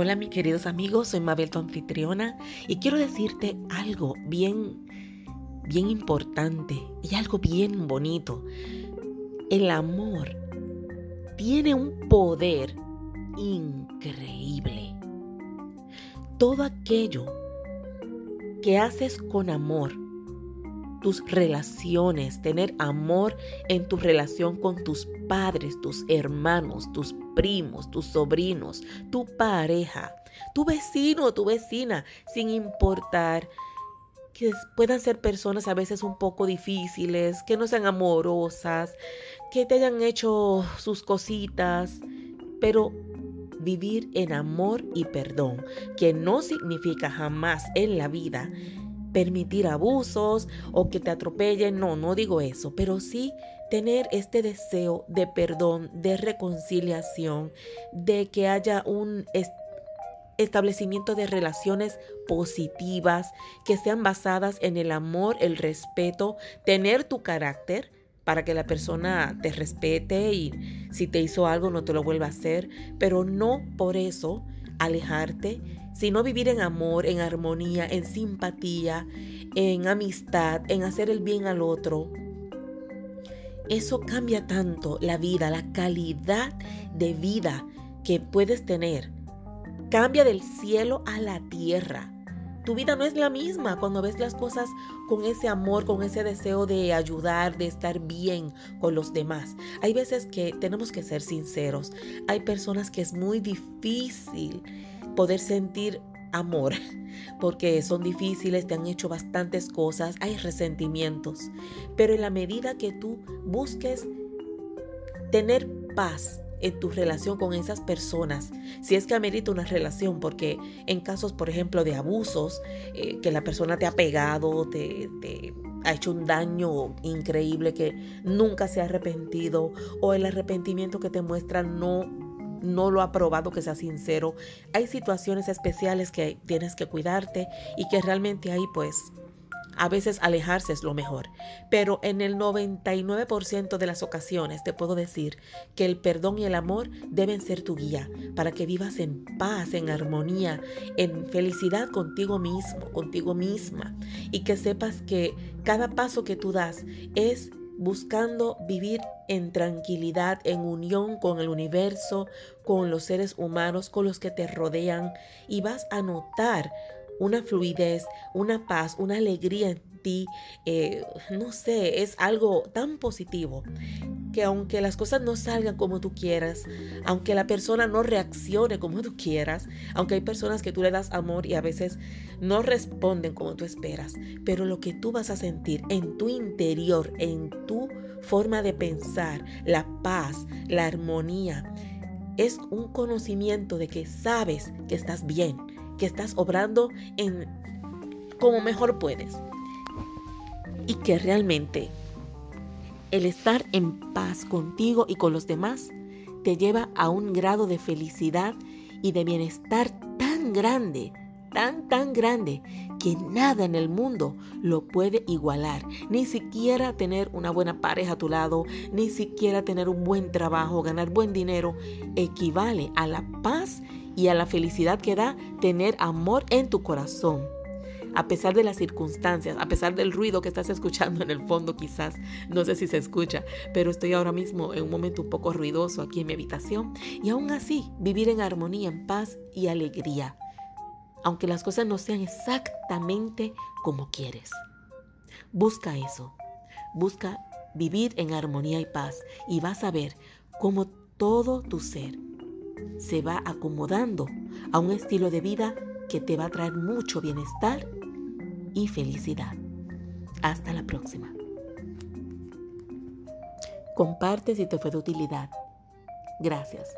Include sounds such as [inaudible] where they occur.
Hola mis queridos amigos, soy Mabel tu anfitriona y quiero decirte algo bien, bien importante y algo bien bonito. El amor tiene un poder increíble. Todo aquello que haces con amor, tus relaciones, tener amor en tu relación con tus padres, tus hermanos, tus primos, tus sobrinos, tu pareja, tu vecino, tu vecina, sin importar que puedan ser personas a veces un poco difíciles, que no sean amorosas, que te hayan hecho sus cositas, pero vivir en amor y perdón, que no significa jamás en la vida permitir abusos o que te atropellen, no, no digo eso, pero sí tener este deseo de perdón, de reconciliación, de que haya un establecimiento de relaciones positivas que sean basadas en el amor, el respeto, tener tu carácter para que la persona te respete y si te hizo algo no te lo vuelva a hacer, pero no por eso alejarte sino vivir en amor, en armonía, en simpatía, en amistad, en hacer el bien al otro. Eso cambia tanto la vida, la calidad de vida que puedes tener. Cambia del cielo a la tierra. Tu vida no es la misma cuando ves las cosas con ese amor, con ese deseo de ayudar, de estar bien con los demás. Hay veces que tenemos que ser sinceros. Hay personas que es muy difícil poder sentir amor, [laughs] porque son difíciles, te han hecho bastantes cosas, hay resentimientos, pero en la medida que tú busques tener paz, en tu relación con esas personas, si es que amerita una relación, porque en casos, por ejemplo, de abusos, eh, que la persona te ha pegado, te, te, ha hecho un daño increíble que nunca se ha arrepentido, o el arrepentimiento que te muestra no no lo ha probado, que sea sincero. Hay situaciones especiales que tienes que cuidarte y que realmente ahí pues a veces alejarse es lo mejor. Pero en el 99% de las ocasiones te puedo decir que el perdón y el amor deben ser tu guía para que vivas en paz, en armonía, en felicidad contigo mismo, contigo misma. Y que sepas que cada paso que tú das es buscando vivir en tranquilidad, en unión con el universo, con los seres humanos, con los que te rodean, y vas a notar una fluidez, una paz, una alegría en ti, eh, no sé, es algo tan positivo que aunque las cosas no salgan como tú quieras, aunque la persona no reaccione como tú quieras, aunque hay personas que tú le das amor y a veces no responden como tú esperas, pero lo que tú vas a sentir en tu interior, en tu forma de pensar, la paz, la armonía, es un conocimiento de que sabes que estás bien, que estás obrando en como mejor puedes. Y que realmente el estar en paz contigo y con los demás te lleva a un grado de felicidad y de bienestar tan grande, tan, tan grande, que nada en el mundo lo puede igualar. Ni siquiera tener una buena pareja a tu lado, ni siquiera tener un buen trabajo, ganar buen dinero, equivale a la paz y a la felicidad que da tener amor en tu corazón. A pesar de las circunstancias, a pesar del ruido que estás escuchando en el fondo quizás, no sé si se escucha, pero estoy ahora mismo en un momento un poco ruidoso aquí en mi habitación. Y aún así vivir en armonía, en paz y alegría, aunque las cosas no sean exactamente como quieres. Busca eso, busca vivir en armonía y paz y vas a ver cómo todo tu ser se va acomodando a un estilo de vida que te va a traer mucho bienestar y felicidad. Hasta la próxima. Comparte si te fue de utilidad. Gracias.